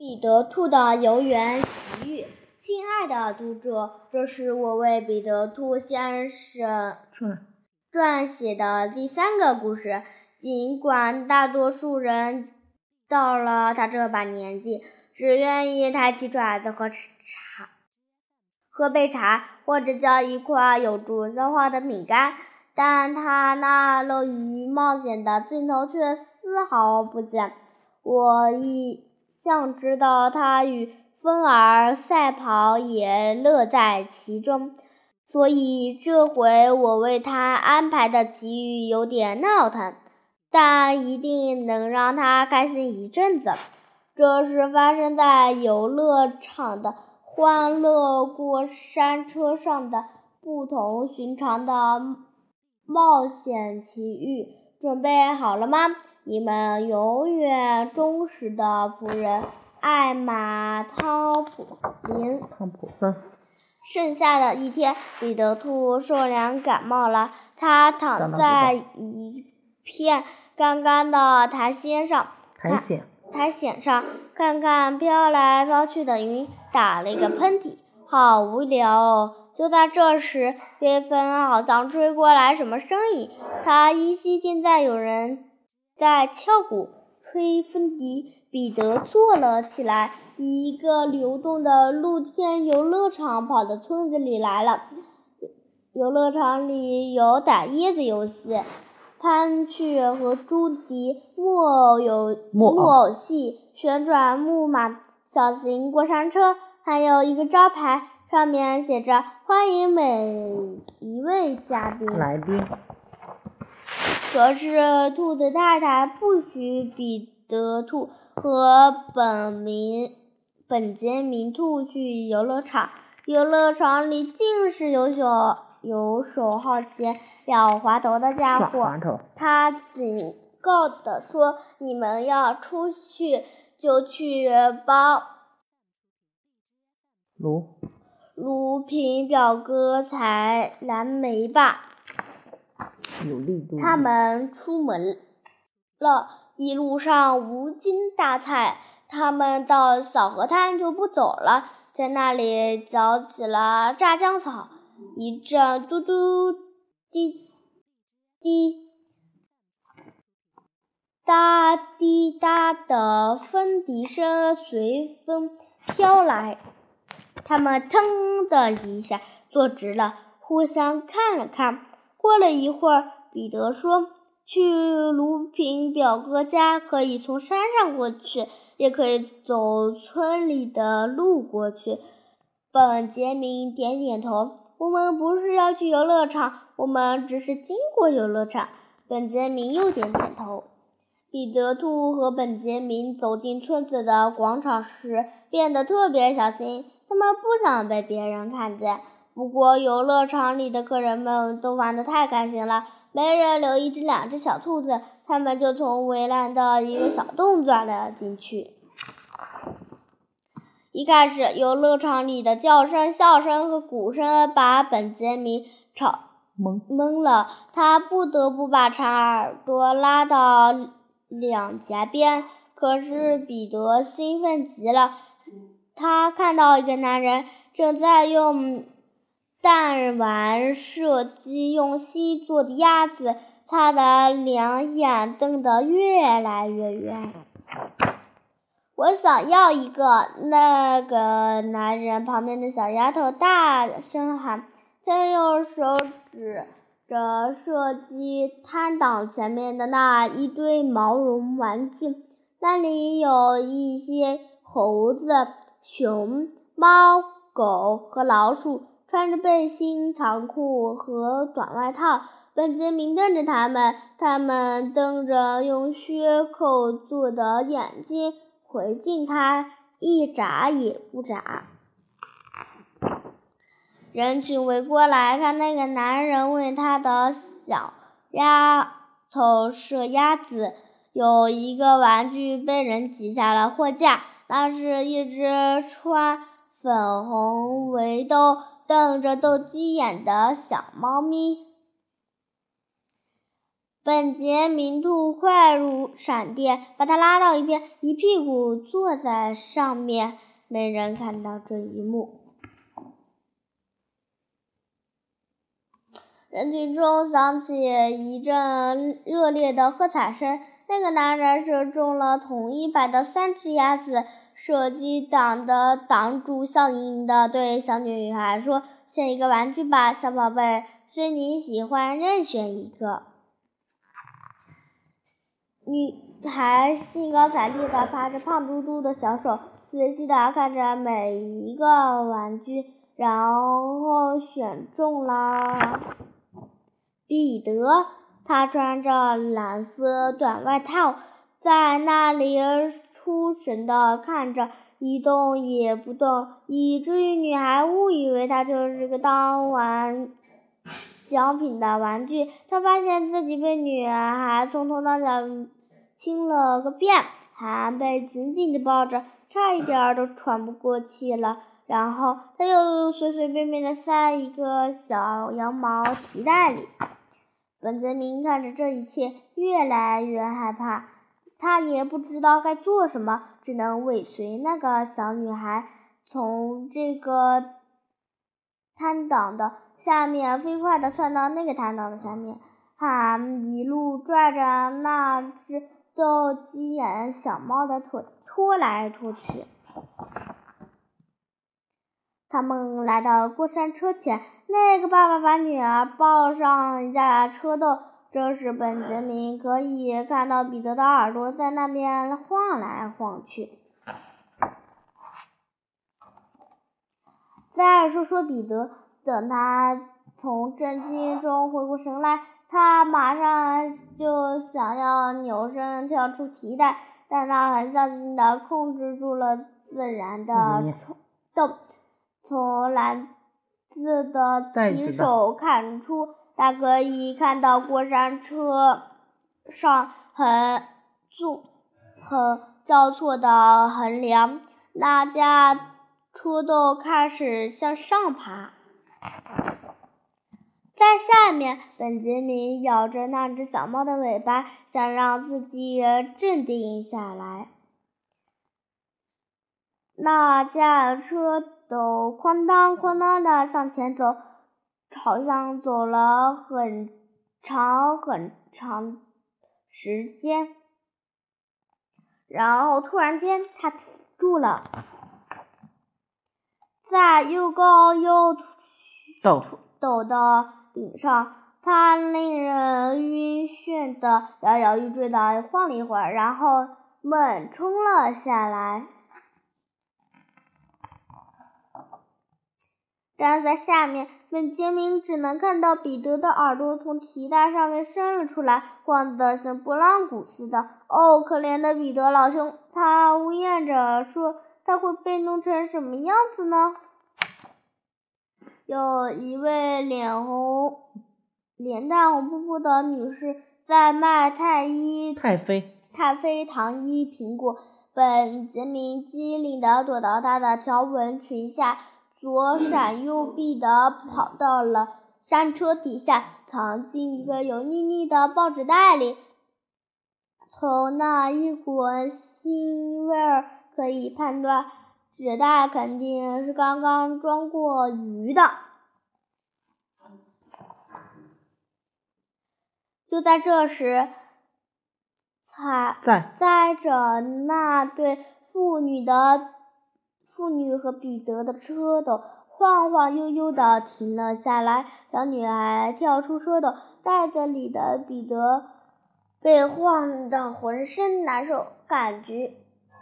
彼得兔的游园奇遇，亲爱的读者，这是我为彼得兔先生撰写的第三个故事。尽管大多数人到了他这把年纪，只愿意抬起爪子喝茶、喝杯茶，或者嚼一块有助消化的饼干，但他那乐于冒险的劲头却丝毫不减。我一。想知道他与风儿赛跑也乐在其中，所以这回我为他安排的奇遇有点闹腾，但一定能让他开心一阵子。这是发生在游乐场的欢乐过山车上的不同寻常的冒险奇遇，准备好了吗？你们永远忠实的仆人艾玛·汤普林。汤普森。剩下的一天，彼得兔受凉感冒了。他躺在一片干干的苔藓上，苔藓，苔藓上看看飘来飘去的云，打了一个喷嚏。好无聊哦！就在这时，微风好像吹过来，什么声音？他依稀听在有人。在敲鼓、吹风笛，彼得坐了起来。一个流动的露天游乐场跑到村子里来了。游乐场里有打椰子游戏、攀雀和朱迪、木偶游木偶戏、旋转木马、小型过山车，还有一个招牌，上面写着“欢迎每一位嘉宾”。来宾。可是，兔子太太不许彼得兔和本名本杰明兔去游乐场。游乐场里尽是游手游手好闲、要滑头的家伙。他警告地说：“你们要出去，就去帮卢卢平表哥采蓝莓吧。”他们出门了，一路上无精打采。他们到小河滩就不走了，在那里嚼起了炸酱草。一阵嘟嘟滴滴哒滴答的风笛声随风飘来，他们腾的一下坐直了，互相看了看。过了一会儿，彼得说：“去卢平表哥家可以从山上过去，也可以走村里的路过去。”本杰明点点头：“我们不是要去游乐场，我们只是经过游乐场。”本杰明又点点头。彼得兔和本杰明走进村子的广场时，变得特别小心，他们不想被别人看见。不过，游乐场里的客人们都玩得太开心了，没人留一只两只小兔子，他们就从围栏的一个小洞钻了进去。一开始，游乐场里的叫声、笑声和鼓声把本杰明吵懵懵了，他不得不把长耳朵拉到两颊边。可是彼得兴奋极了，他看到一个男人正在用。弹丸射击用锡做的鸭子，他的两眼瞪得越来越圆。我想要一个。那个男人旁边的小丫头大声喊，他用手指着射击摊档前面的那一堆毛绒玩具，那里有一些猴子、熊、猫、狗和老鼠。穿着背心、长裤和短外套，本杰明瞪着他们，他们瞪着用靴扣做的眼睛回敬他，一眨也不眨。人群围过来看那个男人为他的小丫头射鸭子，有一个玩具被人挤下了货架，那是一只穿粉红围兜。”瞪着斗鸡眼的小猫咪，本杰明兔快如闪电，把他拉到一边，一屁股坐在上面。没人看到这一幕。人群中响起一阵热烈的喝彩声。那个男人射中了同一排的三只鸭子，射击党的党主笑盈盈地对小女孩说：“选一个玩具吧，小宝贝，随你喜欢，任选一个。”女孩兴高采烈地拍着胖嘟嘟的小手，仔细地看着每一个玩具，然后选中了彼得。他穿着蓝色短外套，在那里出神地看着，一动也不动，以至于女孩误以为他就是个当玩奖品的玩具。他发现自己被女孩从头到脚。亲了个遍，还被紧紧地抱着，差一点都喘不过气了。然后他又随随便便地塞一个小羊毛皮袋里。本泽明看着这一切，越来越害怕。他也不知道该做什么，只能尾随那个小女孩，从这个摊档的下面飞快地窜到那个摊档的下面，还一路拽着那只。斗鸡眼小猫的腿拖来拖去。他们来到过山车前，那个爸爸把女儿抱上一架车斗。这时，本杰明可以看到彼得的耳朵在那边晃来晃去。再说说彼得，等他从震惊中回过神来。他马上就想要扭身跳出提袋，但他很小心地控制住了自然的冲动。从篮子的提手看出，他可以看到过山车上横纵横交错的横梁，那架车都开始向上爬。在下面，本杰明咬着那只小猫的尾巴，想让自己镇定下来。那架车都哐当哐当的向前走，好像走了很长很长时间。然后突然间，他停住了，在又高又陡陡的。顶上，他令人晕眩的摇摇欲坠的晃了一会儿，然后猛冲了下来。站在下面，本杰明只能看到彼得的耳朵从提袋上面伸了出来，晃得像拨浪鼓似的。哦，可怜的彼得老兄，他呜咽着说：“他会被弄成什么样子呢？”有一位脸红、脸蛋红扑扑的女士在卖太医太妃太妃糖衣苹果。本杰明机灵地躲到她的条纹裙下，左闪右避地跑到了山车底下，藏进一个油腻腻的报纸袋里。从那一股腥味儿可以判断。纸袋肯定是刚刚装过鱼的。就在这时，踩载着那对妇女的妇女和彼得的车斗晃晃悠悠的停了下来。小女孩跳出车斗，袋子里的彼得被晃得浑身难受，感觉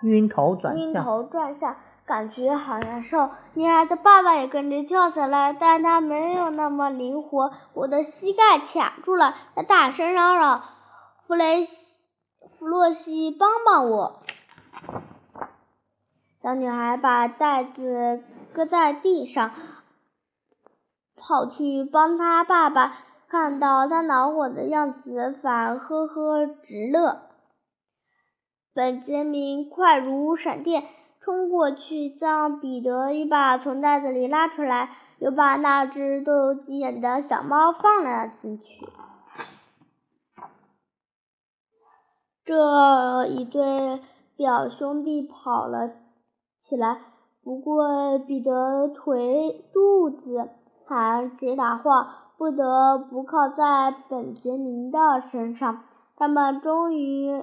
晕头转向。晕头转向。感觉好难受，女孩的爸爸也跟着跳下来，但他没有那么灵活。我的膝盖卡住了，他大声嚷嚷：“弗雷，弗洛西，帮帮我！”小女孩把袋子搁在地上，跑去帮她爸爸。看到他恼火的样子，反而呵呵直乐。本杰明快如闪电。冲过去，将彼得一把从袋子里拉出来，又把那只斗鸡眼的小猫放了进去。这一对表兄弟跑了起来，不过彼得腿肚子还直打晃，不得不靠在本杰明的身上。他们终于，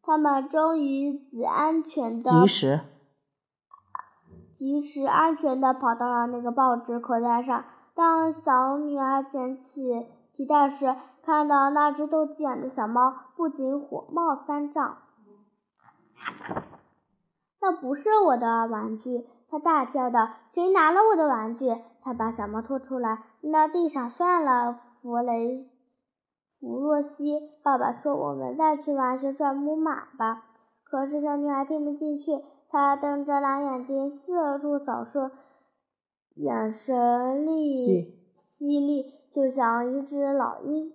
他们终于只安全的及时，及时安全的跑到了那个报纸口袋上。当小女儿捡起提袋时，看到那只斗鸡眼的小猫，不仅火冒三丈。那不是我的玩具！他大叫道：“谁拿了我的玩具？”他把小猫拖出来，扔到地上。算了，弗雷弗洛西，爸爸说：“我们再去玩旋转木马吧。”可是小女孩听不进去，她瞪着蓝眼睛四处扫射，眼神里犀利，就像一只老鹰。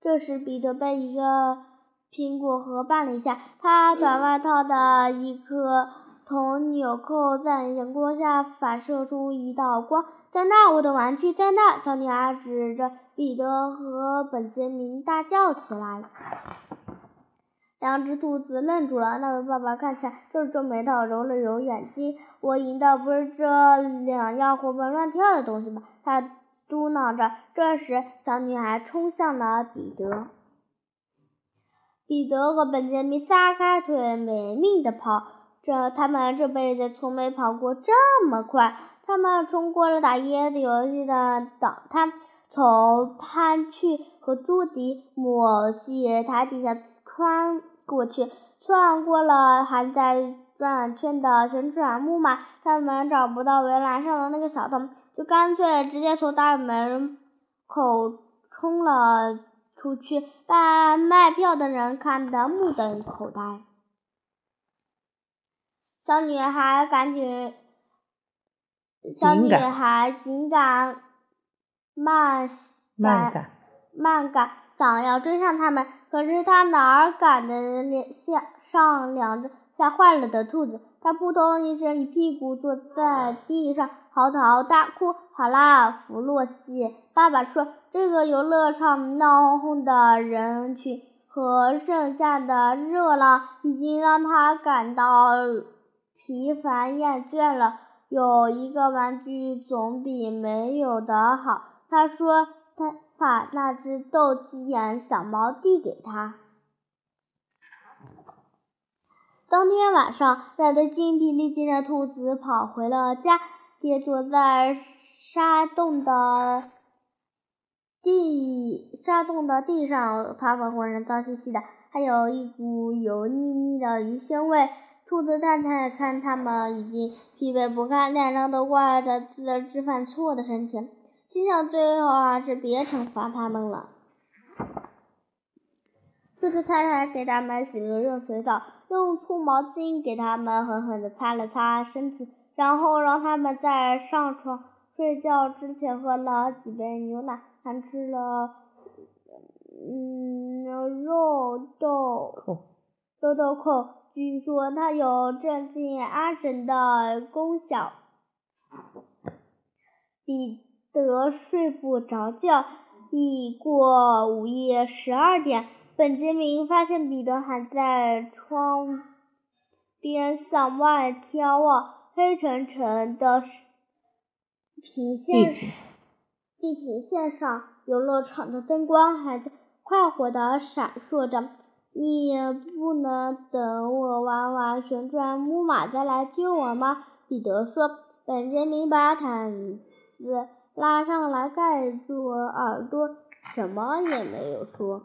这时，彼得被一个苹果核绊了一下，他短外套的一颗铜纽扣在阳光下反射出一道光。在那，我的玩具在那！小女孩指着彼得和本杰明大叫起来。两只兔子愣住了。那位爸爸看起来皱了皱眉头，揉了揉眼睛。我赢的不是这两样活蹦乱跳的东西吧？他。嘟囔着，这时小女孩冲向了彼得。彼得和本杰明撒开腿，没命的跑。这他们这辈子从没跑过这么快。他们冲过了打椰子游戏的岛滩，从潘趣和朱迪抹戏台底下穿过去，窜过了还在转圈的旋转木马。他们找不到围栏上的那个小洞。就干脆直接从大门口冲了出去，把卖票的人看得目瞪口呆。小女孩赶紧，小女孩紧赶慢赶慢赶，想要追上他们，可是她哪儿赶得下上两只吓坏了的兔子？他扑通一声，一屁股坐在地上。嚎啕大哭。好啦，弗洛西，爸爸说，这个游乐场闹哄哄的人群和剩下的热浪已经让他感到疲烦厌倦了。有一个玩具总比没有的好。他说，他把那只斗鸡眼小猫递给他。当天晚上，两只精疲力尽的兔子跑回了家。跌坐在沙洞的地沙洞的地上，他们浑身脏兮兮的，还有一股油腻腻的鱼腥味。兔子太太看他们已经疲惫不堪，脸上都挂着自知犯错的神情，心想最后还是别惩罚他们了。兔子太太给他们洗了热水澡，用粗毛巾给他们狠狠地擦了擦身子。然后让他们在上床睡觉之前喝了几杯牛奶，还吃了嗯肉豆肉豆蔻，据说它有镇静安神的功效。彼得睡不着觉，已过午夜十二点。本杰明发现彼得还在窗边向外眺望。黑沉沉的平线，地平线上，游乐场的灯光还在快活的闪烁着。你不能等我玩完旋转木马再来救我吗？彼得说。本杰明把毯子拉上来盖住耳朵，什么也没有说。